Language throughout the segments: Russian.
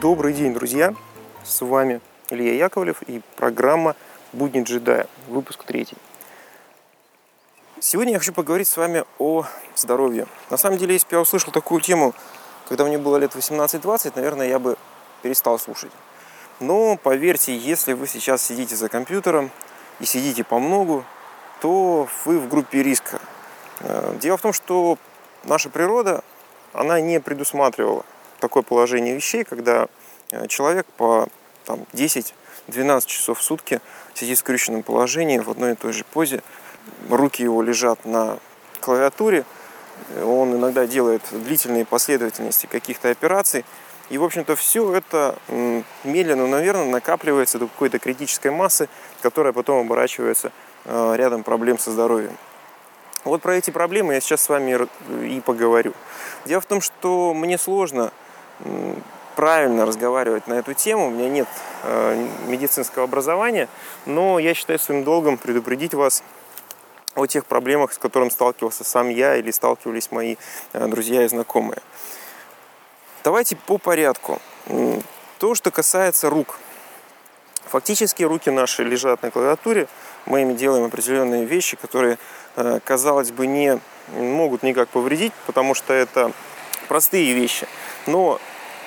Добрый день, друзья! С вами Илья Яковлев и программа «Будни джедая», выпуск третий. Сегодня я хочу поговорить с вами о здоровье. На самом деле, если бы я услышал такую тему, когда мне было лет 18-20, наверное, я бы перестал слушать. Но поверьте, если вы сейчас сидите за компьютером и сидите по многу, то вы в группе риска. Э, дело в том, что наша природа, она не предусматривала такое положение вещей, когда э, человек по там, 10-12 часов в сутки сидит в скрюченном положении в одной и той же позе. Руки его лежат на клавиатуре. Он иногда делает длительные последовательности каких-то операций. И, в общем-то, все это медленно, наверное, накапливается до какой-то критической массы, которая потом оборачивается э, рядом проблем со здоровьем. Вот про эти проблемы я сейчас с вами и поговорю. Дело в том, что мне сложно правильно разговаривать на эту тему. У меня нет э, медицинского образования, но я считаю своим долгом предупредить вас о тех проблемах, с которыми сталкивался сам я или сталкивались мои э, друзья и знакомые. Давайте по порядку. То, что касается рук. Фактически руки наши лежат на клавиатуре, мы ими делаем определенные вещи, которые, э, казалось бы, не могут никак повредить, потому что это простые вещи. Но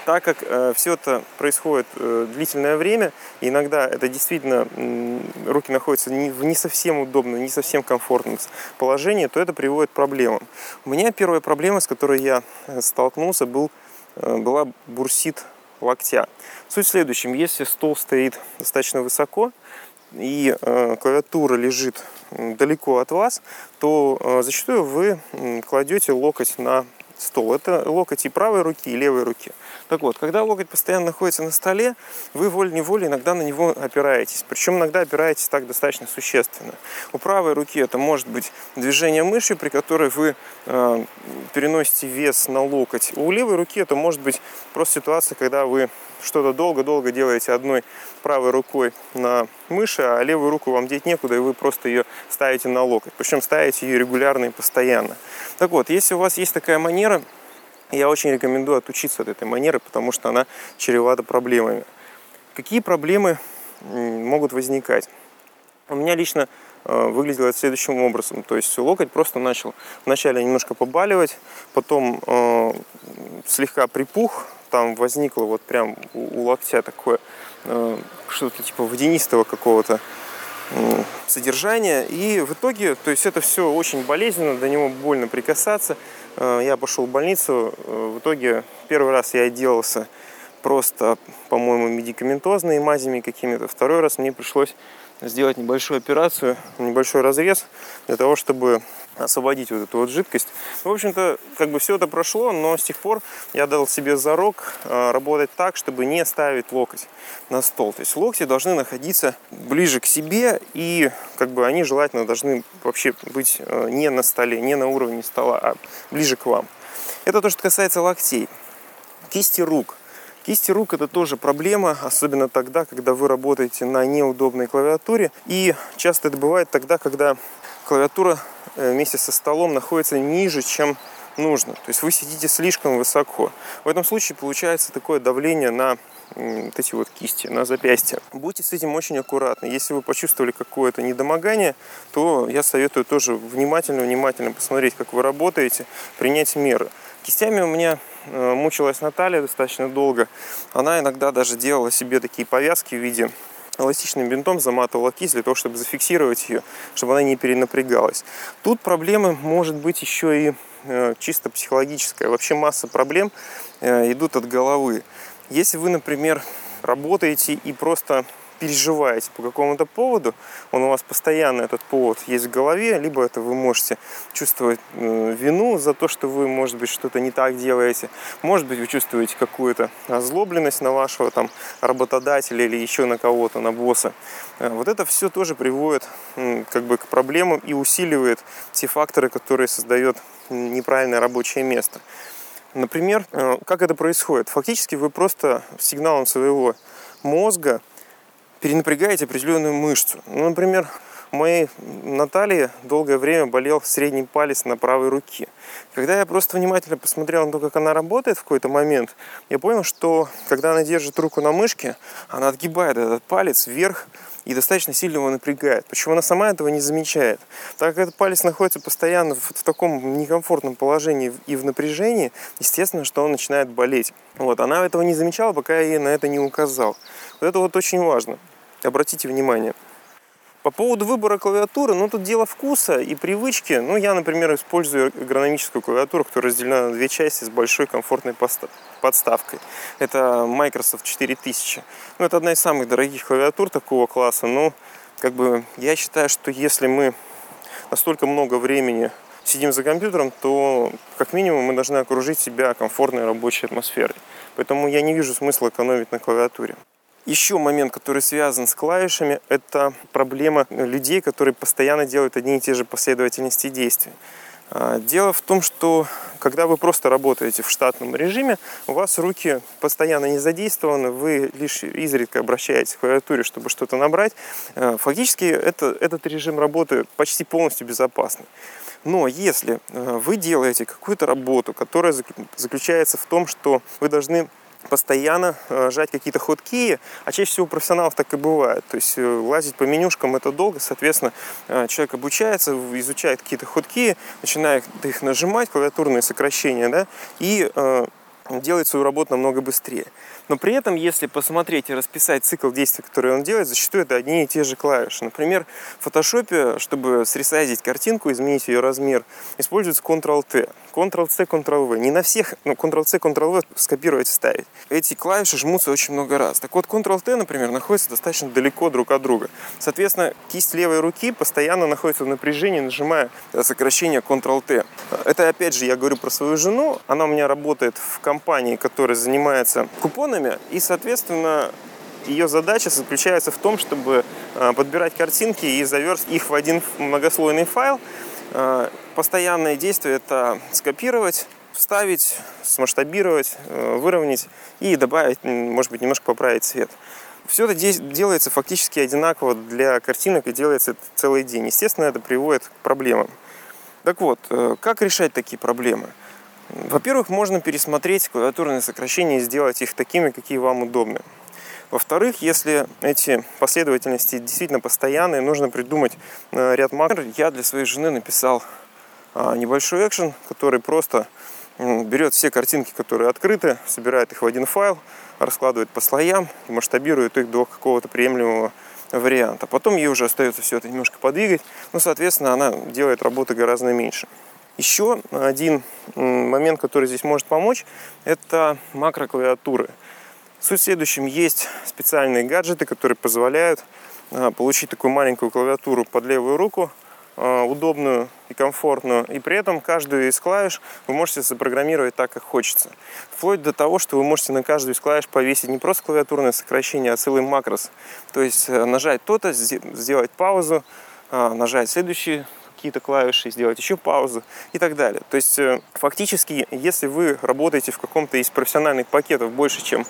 так как э, все это происходит э, длительное время, иногда это действительно э, руки находятся не, в не совсем удобном, не совсем комфортном положении, то это приводит к проблемам. У меня первая проблема, с которой я э, столкнулся, был, э, была бурсит локтя. Суть в следующем. Если стол стоит достаточно высоко, и э, клавиатура лежит далеко от вас, то э, зачастую вы кладете локоть на стол. Это локоть и правой руки, и левой руки. Так вот, когда локоть постоянно находится на столе, вы волей-неволей иногда на него опираетесь. Причем иногда опираетесь так достаточно существенно. У правой руки это может быть движение мыши, при которой вы э, переносите вес на локоть. У левой руки это может быть просто ситуация, когда вы что-то долго-долго делаете одной правой рукой на мыши, а левую руку вам деть некуда, и вы просто ее ставите на локоть. Причем ставите ее регулярно и постоянно. Так вот, если у вас есть такая манера, я очень рекомендую отучиться от этой манеры, потому что она чревата проблемами. Какие проблемы могут возникать? У меня лично э, выглядело следующим образом. То есть локоть просто начал вначале немножко побаливать, потом э, слегка припух, там возникло вот прям у, у локтя такое э, что-то типа водянистого какого-то содержания. И в итоге, то есть это все очень болезненно, до него больно прикасаться. Э, я пошел в больницу. Э, в итоге первый раз я отделался просто, по-моему, медикаментозными мазями какими-то. Второй раз мне пришлось сделать небольшую операцию, небольшой разрез для того, чтобы освободить вот эту вот жидкость. В общем-то, как бы все это прошло, но с тех пор я дал себе зарок э, работать так, чтобы не ставить локоть на стол. То есть локти должны находиться ближе к себе, и как бы они желательно должны вообще быть э, не на столе, не на уровне стола, а ближе к вам. Это то, что касается локтей. Кисти рук – Кисти рук это тоже проблема, особенно тогда, когда вы работаете на неудобной клавиатуре. И часто это бывает тогда, когда клавиатура вместе со столом находится ниже, чем нужно. То есть вы сидите слишком высоко. В этом случае получается такое давление на вот эти вот кисти, на запястье. Будьте с этим очень аккуратны. Если вы почувствовали какое-то недомогание, то я советую тоже внимательно-внимательно посмотреть, как вы работаете, принять меры. Кистями у меня э, мучилась Наталья достаточно долго. Она иногда даже делала себе такие повязки в виде эластичным бинтом заматывала кисть для того, чтобы зафиксировать ее, чтобы она не перенапрягалась. Тут проблемы может быть еще и э, чисто психологическая. Вообще масса проблем э, идут от головы. Если вы, например, работаете и просто переживаете по какому-то поводу, он у вас постоянно этот повод есть в голове, либо это вы можете чувствовать вину за то, что вы, может быть, что-то не так делаете, может быть, вы чувствуете какую-то озлобленность на вашего там работодателя или еще на кого-то, на босса. Э, вот это все тоже приводит как бы к проблемам и усиливает те факторы, которые создают неправильное рабочее место. Например, э, как это происходит? Фактически вы просто сигналом своего мозга перенапрягаете определенную мышцу. Ну, например, у моей Натальи долгое время болел средний палец на правой руке. Когда я просто внимательно посмотрел на то, как она работает в какой-то момент, я понял, что когда она держит руку на мышке, она отгибает этот палец вверх и достаточно сильно его напрягает. Почему она сама этого не замечает? Так как этот палец находится постоянно в, в таком некомфортном положении и в напряжении, естественно, что он начинает болеть. Вот, она этого не замечала, пока я ей на это не указал. Вот это вот очень важно. Обратите внимание. По поводу выбора клавиатуры, ну тут дело вкуса и привычки. Ну я, например, использую эргономическую клавиатуру, которая разделена на две части с большой комфортной подставкой. Это Microsoft 4000. Ну это одна из самых дорогих клавиатур такого класса. Но как бы я считаю, что если мы настолько много времени сидим за компьютером, то как минимум мы должны окружить себя комфортной рабочей атмосферой. Поэтому я не вижу смысла экономить на клавиатуре. Еще момент, который связан с клавишами, это проблема людей, которые постоянно делают одни и те же последовательности действий. А, дело в том, что когда вы просто работаете в штатном режиме, у вас руки постоянно не задействованы, вы лишь изредка обращаетесь к клавиатуре, чтобы что-то набрать. А, фактически это, этот режим работы почти полностью безопасный. Но если а, вы делаете какую-то работу, которая заключается в том, что вы должны постоянно э, жать какие-то ходки, а чаще всего у профессионалов так и бывает. То есть э, лазить по менюшкам это долго, соответственно, э, человек обучается, изучает какие-то ходки, начинает их нажимать, клавиатурные сокращения, да, и делает свою работу намного быстрее. Но при этом, если посмотреть и расписать цикл действий, которые он делает, зачастую это одни и те же клавиши. Например, в фотошопе, чтобы сресайзить картинку, изменить ее размер, используется Ctrl-T. Ctrl-C, Ctrl-V. Не на всех, ну, Ctrl-C, Ctrl-V скопировать, вставить. Эти клавиши жмутся очень много раз. Так вот, Ctrl-T, например, находится достаточно далеко друг от друга. Соответственно, кисть левой руки постоянно находится в напряжении, нажимая сокращение Ctrl-T. Это, опять же, я говорю про свою жену. Она у меня работает в компании, которая занимается купонами. И, соответственно, ее задача заключается в том, чтобы а, подбирать картинки и заверстать их в один многослойный файл, а, Постоянное действие – это скопировать, вставить, смасштабировать, э, выровнять и добавить, может быть, немножко поправить цвет. Все это делается фактически одинаково для картинок и делается целый день. Естественно, это приводит к проблемам. Так вот, э, как решать такие проблемы? Во-первых, можно пересмотреть клавиатурные сокращения и сделать их такими, какие вам удобны. Во-вторых, если эти последовательности действительно постоянные, нужно придумать э, ряд макро. Я для своей жены написал а, небольшой экшен, который просто берет все картинки, которые открыты, собирает их в один файл, раскладывает по слоям и масштабирует их до какого-то приемлемого варианта. Потом ей уже остается все это немножко подвигать, ну, соответственно, она делает работы гораздо меньше. Еще один момент, который здесь может помочь, это макроклавиатуры. Суть в следующем. Есть специальные гаджеты, которые позволяют а, получить такую маленькую клавиатуру под левую руку, а, удобную и комфортную. И при этом каждую из клавиш вы можете запрограммировать так, как хочется. Вплоть до того, что вы можете на каждую из клавиш повесить не просто клавиатурное сокращение, а целый макрос. То есть э, нажать то-то, сделать паузу, а, нажать следующий какие-то клавиши, сделать еще паузу и так далее. То есть э, фактически, если вы работаете в каком-то из профессиональных пакетов больше, чем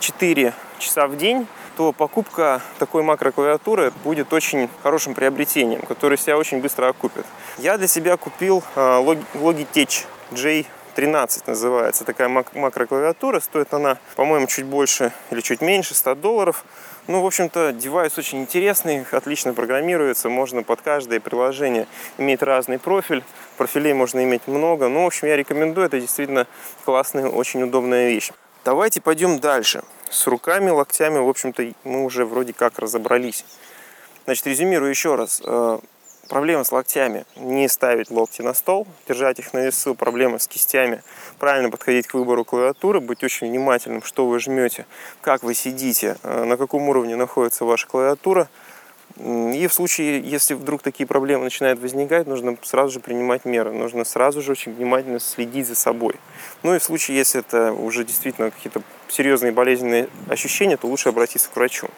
4 часа в день, то покупка такой макроклавиатуры будет очень хорошим приобретением, которое себя очень быстро окупит. Я для себя купил а, Logitech J13 называется такая макроклавиатура. Стоит она, по-моему, чуть больше или чуть меньше 100 долларов. Ну, в общем-то, девайс очень интересный, отлично программируется, можно под каждое приложение иметь разный профиль. Профилей можно иметь много. Ну, в общем, я рекомендую, это действительно классная, очень удобная вещь. Давайте пойдем дальше. С руками, локтями, в общем-то, мы уже вроде как разобрались. Значит, резюмирую еще раз. Проблема с локтями. Не ставить локти на стол, держать их на весу. Проблема с кистями. Правильно подходить к выбору клавиатуры, быть очень внимательным, что вы жмете, как вы сидите, э, на каком уровне находится ваша клавиатура – и в случае, если вдруг такие проблемы начинают возникать, нужно сразу же принимать меры. Нужно сразу же очень внимательно следить за собой. Ну и в случае, если это уже действительно какие-то серьезные болезненные ощущения, то лучше обратиться к врачу.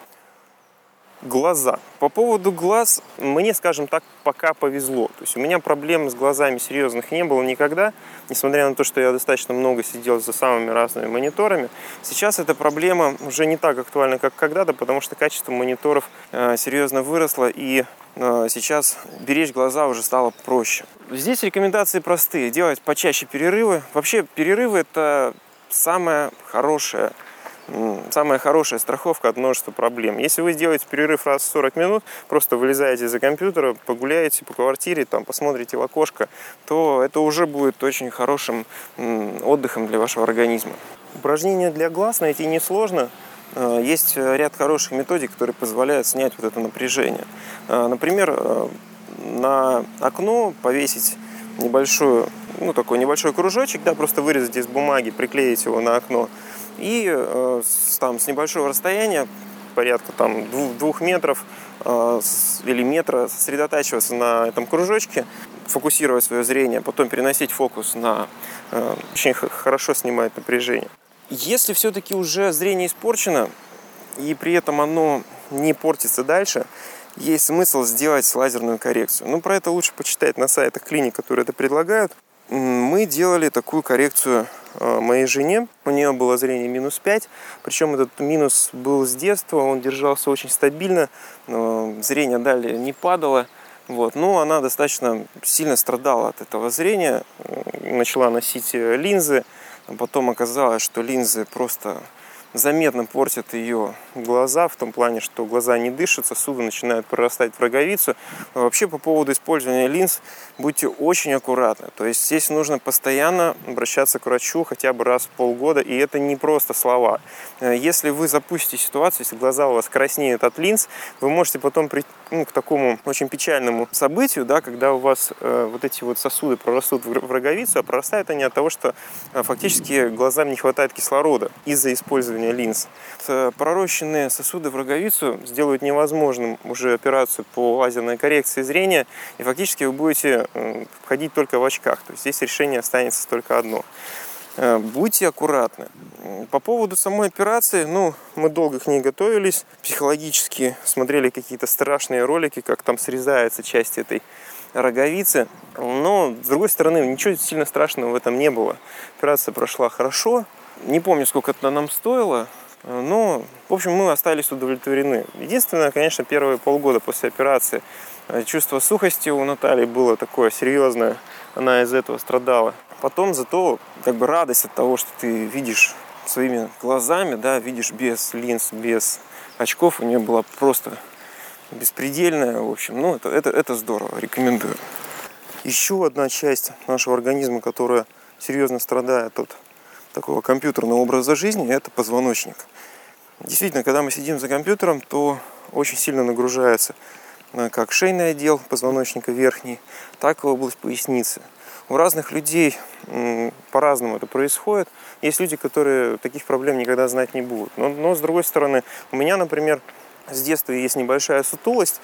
Глаза. По поводу глаз, мне, скажем так, пока повезло. То есть у меня проблем с глазами серьезных не было никогда, несмотря на то, что я достаточно много сидел за самыми разными мониторами. Сейчас эта проблема уже не так актуальна, как когда-то, потому что качество мониторов э, серьезно выросло, и э, сейчас беречь глаза уже стало проще. Здесь рекомендации простые. Делать почаще перерывы. Вообще перерывы это самое хорошее самая хорошая страховка от множества проблем. Если вы сделаете перерыв раз в 40 минут, просто вылезаете за компьютера, погуляете по квартире, там, посмотрите в окошко, то это уже будет очень хорошим отдыхом для вашего организма. Упражнения для глаз найти несложно. Э, есть ряд хороших методик, которые позволяют снять вот это напряжение. Э, например, э, на окно повесить небольшую, ну, такой небольшой кружочек, да, просто вырезать из бумаги, приклеить его на окно – и э, там с небольшого расстояния, порядка там двух, двух метров э, или метра, сосредотачиваться на этом кружочке, фокусировать свое зрение, потом переносить фокус на... Э, очень хорошо снимает напряжение. Если все-таки уже зрение испорчено, и при этом оно не портится дальше, есть смысл сделать лазерную коррекцию. Ну, про это лучше почитать на сайтах клиник, которые это предлагают. Мы делали такую коррекцию моей жене. У нее было зрение минус 5, причем этот минус был с детства, он держался очень стабильно, зрение далее не падало. Вот. Но она достаточно сильно страдала от этого зрения, начала носить линзы, потом оказалось, что линзы просто заметно портят ее глаза, в том плане, что глаза не дышат, сосуды начинают прорастать в роговицу. вообще по поводу использования линз будьте очень аккуратны. То есть здесь нужно постоянно обращаться к врачу хотя бы раз в полгода, и это не просто слова. Э, если вы запустите ситуацию, если глаза у вас краснеют от линз, вы можете потом прийти ну, к такому очень печальному событию, да, когда у вас э, вот эти вот сосуды прорастут в роговицу, а прорастают они от того, что э, фактически глазам не хватает кислорода из-за использования линз. Э, пророщенные сосуды в роговицу сделают невозможным уже операцию по лазерной коррекции зрения, и фактически вы будете э, ходить только в очках. То есть здесь решение останется только одно. Э, будьте аккуратны. По поводу самой операции, ну, мы долго к ней готовились, психологически смотрели какие-то страшные ролики, как там срезается часть этой роговицы. Но, с другой стороны, ничего сильно страшного в этом не было. Операция прошла хорошо. Не помню, сколько это нам стоило, но, в общем, мы остались удовлетворены. Единственное, конечно, первые полгода после операции э, чувство сухости у Натальи было такое серьезное. Она из этого страдала. Потом зато как бы радость от того, что ты видишь своими глазами, да, видишь без линз, без очков, у нее была просто беспредельная, в общем, ну, это, это, это здорово, рекомендую. Еще одна часть нашего организма, которая серьезно страдает от такого компьютерного образа жизни, это позвоночник. Действительно, когда мы сидим за компьютером, то очень сильно нагружается э, как шейный отдел позвоночника верхний, так и область поясницы. У разных людей по-разному это происходит. Есть люди, которые таких проблем никогда знать не будут. Но, но с другой стороны, у меня, например, с детства есть небольшая сутулость.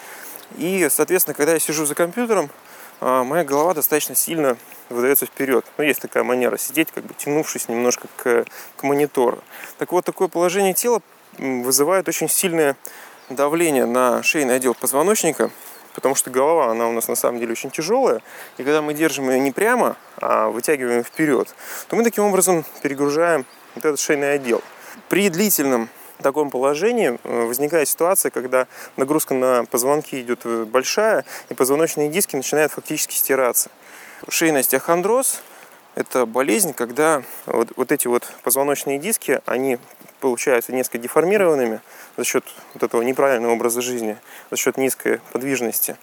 И, соответственно, когда я сижу за компьютером, а, моя голова достаточно сильно выдается вперед. Ну, есть такая манера сидеть, как бы тянувшись немножко к, к монитору. Так вот, такое положение тела вызывает очень сильное давление на шейный отдел позвоночника, потому что голова, она у нас на самом деле очень тяжелая, и когда мы держим ее не прямо, а вытягиваем вперед, то мы таким образом перегружаем вот этот шейный отдел. При длительном таком положении э, возникает ситуация, когда нагрузка на позвонки идет э, большая, и позвоночные диски начинают фактически стираться. Шейный остеохондроз – это болезнь, когда вот, вот эти вот позвоночные диски, они получаются несколько деформированными за счет вот этого неправильного образа жизни, за счет низкой подвижности.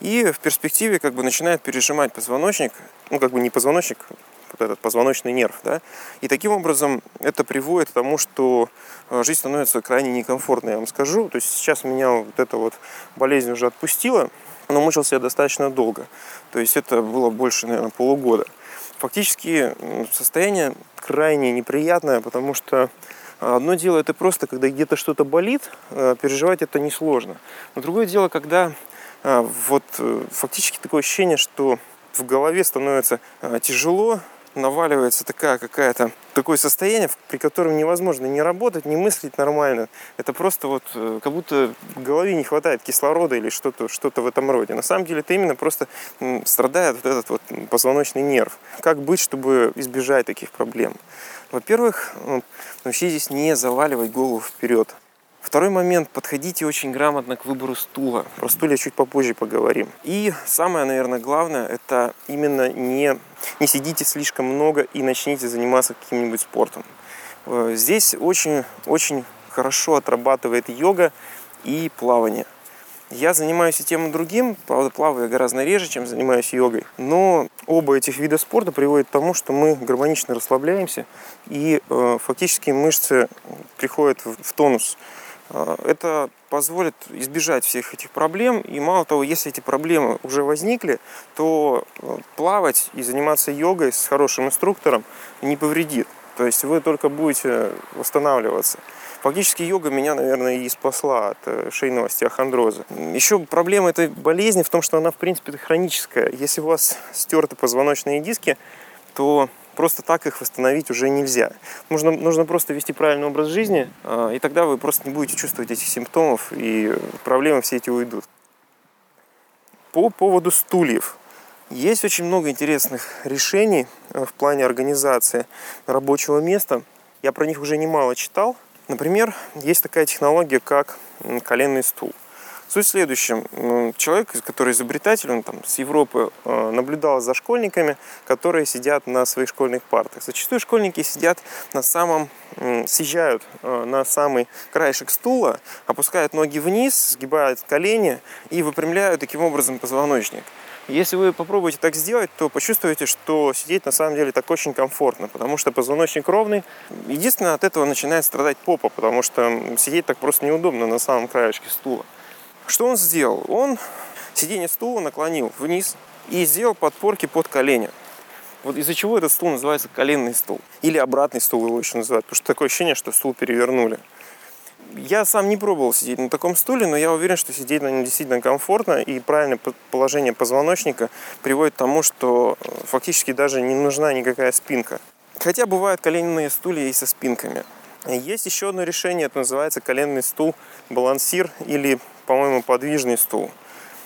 И в перспективе как бы начинает пережимать позвоночник, ну как бы не позвоночник, вот этот позвоночный нерв, да, и таким образом это приводит к тому, что э, жизнь становится крайне некомфортной, я вам скажу. То есть сейчас меня вот эта вот болезнь уже отпустила, но мучился я достаточно долго. То есть это было больше, наверное, полугода. Фактически состояние крайне неприятное, потому что Одно дело это просто, когда где-то что-то болит, э, переживать это несложно. Но другое дело, когда э, вот э, фактически такое ощущение, что в голове становится тяжело, наваливается такая какая-то такое состояние, при котором невозможно не работать, не мыслить нормально. Это просто вот как будто в голове не хватает кислорода или что-то что в этом роде. На самом деле это именно просто страдает вот этот вот позвоночный нерв. Как быть, чтобы избежать таких проблем? Во-первых, научитесь не заваливать голову вперед. Второй момент. Подходите очень грамотно к выбору стула. Про стулья чуть попозже поговорим. И самое, наверное, главное, это именно не, не сидите слишком много и начните заниматься каким-нибудь спортом. Э, здесь очень-очень хорошо отрабатывает йога и плавание. Я занимаюсь и тем, и другим, правда, плаваю гораздо реже, чем занимаюсь йогой. Но оба этих вида спорта приводят к тому, что мы гармонично расслабляемся, и э, фактически мышцы приходят в, в тонус. А, это позволит избежать всех этих проблем. И мало того, если эти проблемы уже возникли, то э, плавать и заниматься йогой с хорошим инструктором не повредит. То есть вы только будете восстанавливаться. Фактически йога меня, наверное, и спасла от э, шейного остеохондроза. Еще проблема этой болезни в том, что она, в принципе, хроническая. Если у вас стерты позвоночные диски, то просто так их восстановить уже нельзя. Нужно, нужно просто вести правильный образ жизни, а, и тогда вы просто не будете чувствовать этих симптомов, и проблемы все эти уйдут. По поводу стульев. Есть очень много интересных решений э, в плане организации рабочего места. Я про них уже немало читал. Например, есть такая технология, как коленный стул – Суть в следующем. Человек, который изобретатель, он там с Европы э, наблюдал за школьниками, которые сидят на своих школьных партах. Зачастую школьники сидят на самом, съезжают э, на самый краешек стула, опускают ноги вниз, сгибают колени и выпрямляют таким образом позвоночник. Если вы попробуете так сделать, то почувствуете, что сидеть на самом деле так очень комфортно, потому что позвоночник ровный. Единственное, от этого начинает страдать попа, потому что сидеть так просто неудобно на самом краешке стула. Что он сделал? Он сиденье стула наклонил вниз и сделал подпорки под колени. Вот из-за чего этот стул называется коленный стул. Или обратный стул его еще называют, потому что такое ощущение, что стул перевернули. Я сам не пробовал сидеть на таком стуле, но я уверен, что сидеть на нем действительно комфортно, и правильное положение позвоночника приводит к тому, что э, фактически даже не нужна никакая спинка. Хотя бывают коленные стулья и со спинками. Есть еще одно решение, это называется коленный стул балансир или по-моему, подвижный стул.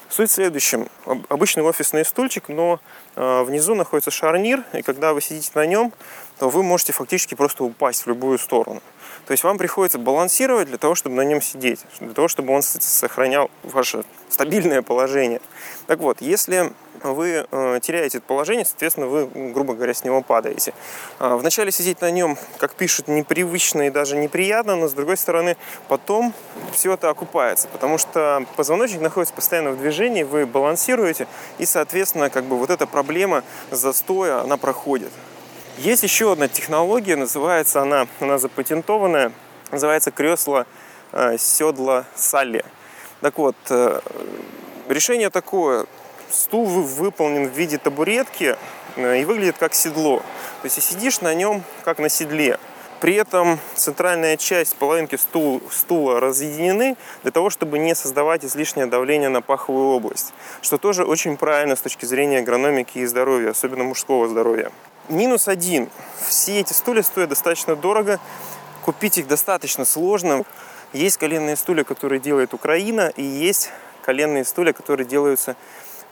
Суть в следующем. Обычный офисный стульчик, но э, внизу находится шарнир, и когда вы сидите на нем, то вы можете фактически просто упасть в любую сторону. То есть вам приходится балансировать для того, чтобы на нем сидеть, для того, чтобы он сохранял ваше стабильное положение. Так вот, если вы э, теряете это положение, соответственно, вы, грубо говоря, с него падаете. Э, вначале сидеть на нем, как пишут, непривычно и даже неприятно, но с другой стороны, потом все это окупается, потому что позвоночник находится постоянно в движении, вы балансируете, и, соответственно, как бы вот эта проблема застоя, она проходит. Есть еще одна технология, называется она, она запатентованная, называется кресло э, седла Салли. Так вот, э, решение такое, стул выполнен в виде табуретки э, и выглядит как седло. То есть сидишь на нем как на седле. При этом центральная часть половинки стул, стула разъединены для того, чтобы не создавать излишнее давление на паховую область, что тоже очень правильно с точки зрения агрономики и здоровья, особенно мужского здоровья. Минус один. Все эти стулья стоят достаточно дорого, купить их достаточно сложно. Есть коленные стулья, которые делает Украина, и есть коленные стулья, которые делаются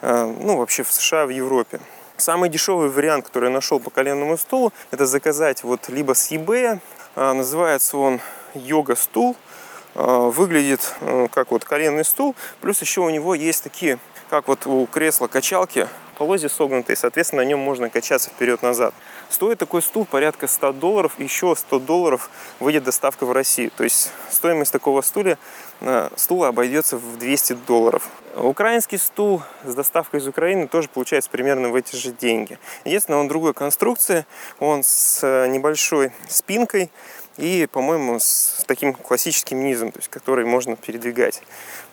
Э, ну, вообще в США, в Европе. Самый дешевый вариант, который я нашел по коленному стулу, это заказать вот либо с eBay, э, называется он йога-стул, э, выглядит как вот коленный стул, плюс еще у него есть такие, как вот у кресла качалки, полозья согнутые, соответственно, на нем можно качаться вперед-назад. Стоит такой стул порядка 100 долларов, еще 100 долларов выйдет доставка в Россию. То есть стоимость такого стуля, стула обойдется в 200 долларов. Украинский стул с доставкой из Украины тоже получается примерно в эти же деньги. Единственное, он другой конструкции, он с э, небольшой спинкой, и, по-моему, с таким классическим низом, то есть который можно передвигать.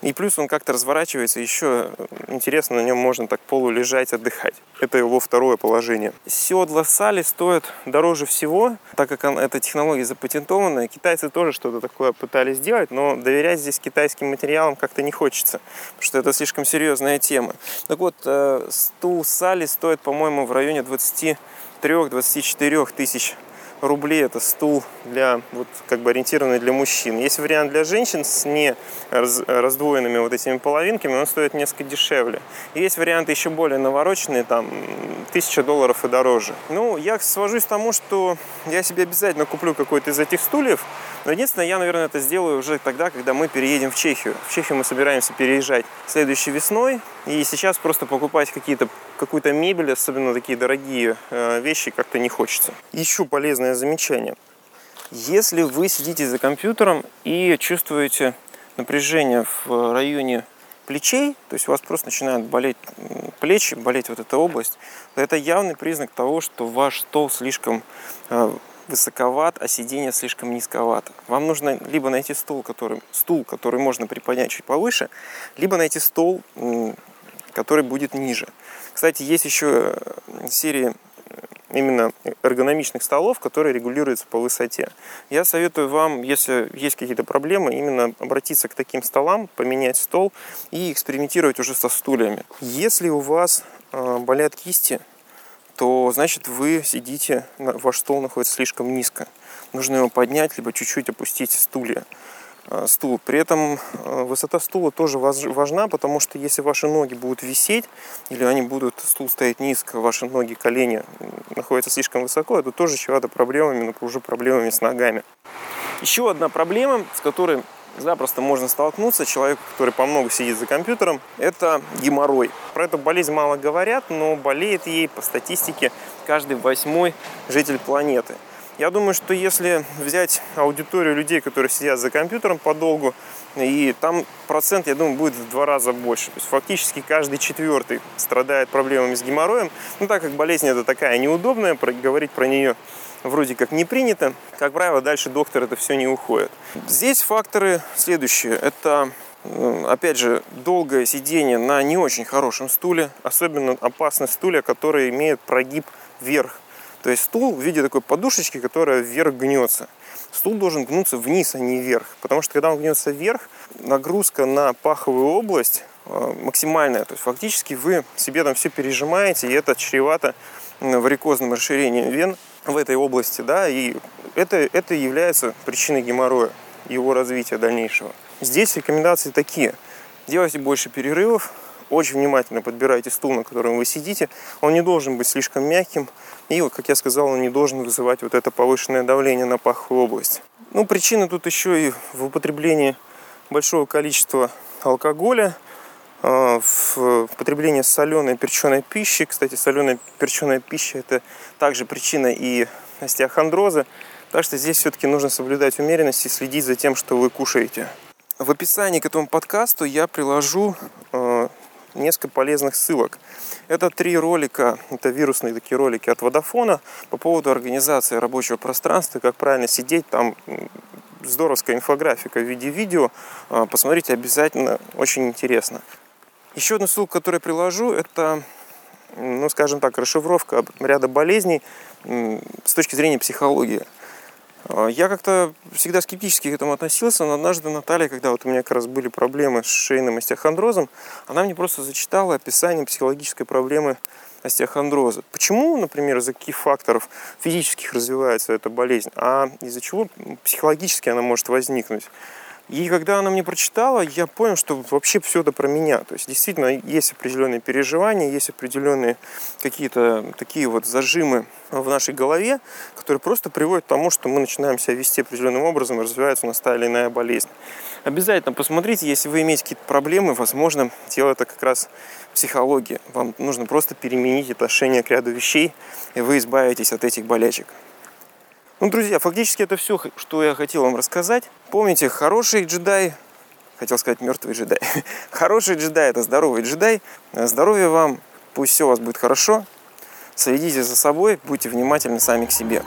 И плюс он как-то разворачивается, еще интересно, на нем можно так полулежать, отдыхать. Это его второе положение. Седла Сали стоят дороже всего, так как эта технология запатентованная. Китайцы тоже что-то такое пытались сделать, но доверять здесь китайским материалам как-то не хочется, потому что это слишком серьезная тема. Так вот, э, стул Сали стоит, по-моему, в районе 23-24 тысяч рублей это стул для, вот, как бы ориентированный для мужчин. Есть вариант для женщин с не раз, раздвоенными вот этими половинками, он стоит несколько дешевле. Есть варианты еще более навороченные, там, тысяча долларов и дороже. Ну, я свожусь к тому, что я себе обязательно куплю какой-то из этих стульев, но единственное, я, наверное, это сделаю уже тогда, когда мы переедем в Чехию. В Чехию мы собираемся переезжать следующей весной. И сейчас просто покупать какие-то, какую-то мебель, особенно такие дорогие э, вещи, как-то не хочется. Еще полезное замечание. Если вы сидите за компьютером и чувствуете напряжение в районе плечей, то есть у вас просто начинают болеть плечи, болеть вот эта область, то это явный признак того, что ваш стол слишком э, высоковат, а сиденье слишком низковато. Вам нужно либо найти стул, который, стул, который можно приподнять чуть повыше, либо найти стол, который будет ниже. Кстати, есть еще э, серии э, именно эргономичных столов, которые регулируются по высоте. Я советую вам, если есть какие-то проблемы, именно обратиться к таким столам, поменять стол и экспериментировать уже со стульями. Если у вас э, болят кисти, то значит вы сидите, ваш стол находится слишком низко. Нужно его поднять, либо чуть-чуть опустить стулья, стул. При этом э, высота стула тоже важна, потому что если ваши ноги будут висеть, или они будут, стул стоять низко, ваши ноги, колени находятся слишком высоко, это тоже чего-то проблемами, но уже проблемами с ногами. Еще одна проблема, с которой запросто можно столкнуться, человек, который по много сидит за компьютером, это геморрой. Про эту болезнь мало говорят, но болеет ей по статистике каждый восьмой житель планеты. Я думаю, что если взять аудиторию людей, которые сидят за компьютером подолгу, и там процент, я думаю, будет в два раза больше. То есть фактически каждый четвертый страдает проблемами с геморроем. Ну, так как болезнь это такая неудобная, говорить про нее вроде как не принято. Как правило, дальше доктор это все не уходит. Здесь факторы следующие. Это опять же, долгое сидение на не очень хорошем стуле, особенно опасны стулья, которые имеют прогиб вверх. То есть стул в виде такой подушечки, которая вверх гнется. Стул должен гнуться вниз, а не вверх. Потому что когда он гнется вверх, нагрузка на паховую область э, максимальная. То есть фактически вы себе там все пережимаете, и это чревато варикозным расширением вен в этой области, да, и это, это является причиной геморроя, его развития дальнейшего. Здесь рекомендации такие. Делайте больше перерывов, очень внимательно подбирайте стул, на котором вы сидите. Он не должен быть слишком мягким. И, как я сказал, он не должен вызывать вот это повышенное давление на паховую область. Ну, причина тут еще и в употреблении большого количества алкоголя, а, в потреблении соленой перченой пищи. Кстати, соленая перченая пища – это также причина и остеохондроза. Так что здесь все-таки нужно соблюдать умеренность и следить за тем, что вы кушаете. В описании к этому подкасту я приложу э, несколько полезных ссылок. Это три ролика, это вирусные такие ролики от Водофона по поводу организации рабочего пространства, как правильно сидеть, там здоровская инфографика в виде видео. Э, посмотрите обязательно, очень интересно. Еще одну ссылку, которую я приложу, это, ну, скажем так, расшифровка ряда болезней с точки зрения психологии. А, я как-то всегда скептически к этому относился, но однажды Наталья, когда вот у меня как раз были проблемы с шейным остеохондрозом, она мне просто зачитала описание психологической проблемы остеохондроза. Почему, например, из-за каких факторов физических развивается эта болезнь, а из-за чего психологически она может возникнуть? И когда она мне прочитала, я понял, что вообще все это про меня. То есть действительно есть определенные переживания, есть определенные какие-то такие вот зажимы в нашей голове, которые просто приводят к тому, что мы начинаем себя вести определенным образом, и развивается у нас та или иная болезнь. Обязательно посмотрите, если вы имеете какие-то проблемы, возможно, дело это как раз психология. Вам нужно просто переменить отношение к ряду вещей, и вы избавитесь от этих болячек. Ну, друзья, фактически это все, что я хотел вам рассказать. Помните, хороший джедай, хотел сказать мертвый джедай. хороший джедай – это здоровый джедай. Здоровья вам, пусть все у вас будет хорошо. Следите за собой, будьте внимательны сами к себе.